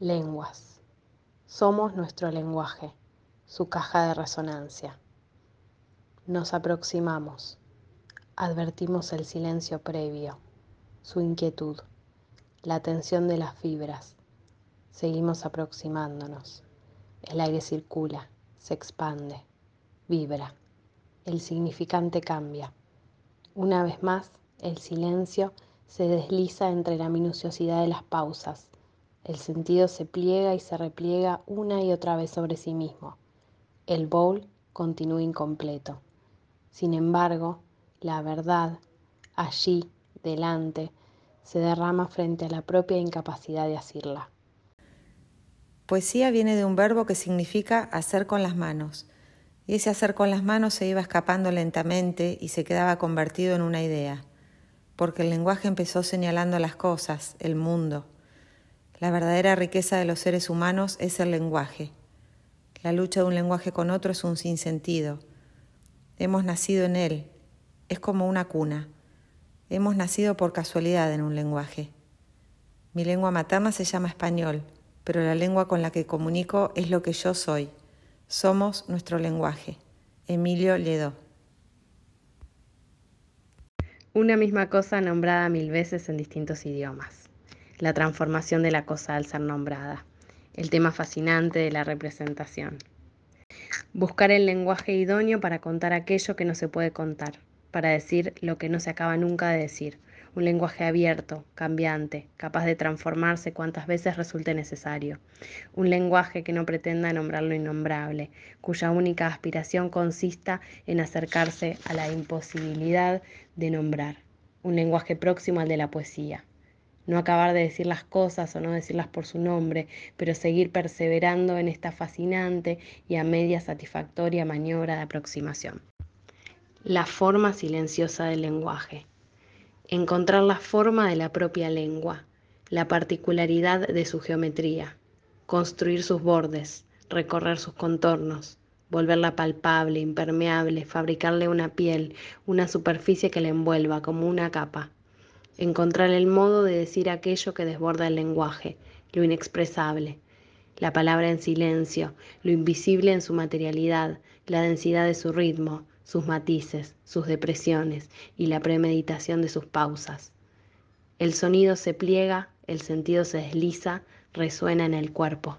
Lenguas. Somos nuestro lenguaje, su caja de resonancia. Nos aproximamos. Advertimos el silencio previo, su inquietud, la tensión de las fibras. Seguimos aproximándonos. El aire circula, se expande, vibra. El significante cambia. Una vez más, el silencio se desliza entre la minuciosidad de las pausas el sentido se pliega y se repliega una y otra vez sobre sí mismo. El bowl continúa incompleto. Sin embargo, la verdad, allí, delante, se derrama frente a la propia incapacidad de asirla. Poesía viene de un verbo que significa hacer con las manos, y ese hacer con las manos se iba escapando lentamente y se quedaba convertido en una idea, porque el lenguaje empezó señalando las cosas, el mundo, la verdadera riqueza de los seres humanos es el lenguaje. La lucha de un lenguaje con otro es un sinsentido. Hemos nacido en él. Es como una cuna. Hemos nacido por casualidad en un lenguaje. Mi lengua materna se llama español, pero la lengua con la que comunico es lo que yo soy. Somos nuestro lenguaje. Emilio Ledó. Una misma cosa nombrada mil veces en distintos idiomas la transformación de la cosa al ser nombrada, el tema fascinante de la representación. Buscar el lenguaje idóneo para contar aquello que no se puede contar, para decir lo que no se acaba nunca de decir, un lenguaje abierto, cambiante, capaz de transformarse cuantas veces resulte necesario, un lenguaje que no pretenda nombrar lo innombrable, cuya única aspiración consista en acercarse a la imposibilidad de nombrar, un lenguaje próximo al de la poesía, no acabar de decir las cosas o no decirlas por su nombre, pero seguir perseverando en esta fascinante y a media satisfactoria maniobra de aproximación. La forma silenciosa del lenguaje. Encontrar la forma de la propia lengua, la particularidad de su geometría, construir sus bordes, recorrer sus contornos, volverla palpable, impermeable, fabricarle una piel, una superficie que la envuelva como una capa encontrar el modo de decir aquello que desborda el lenguaje, lo inexpresable, la palabra en silencio, lo invisible en su materialidad, la densidad de su ritmo, sus matices, sus depresiones y la premeditación de sus pausas. El sonido se pliega, el sentido se desliza, resuena en el cuerpo.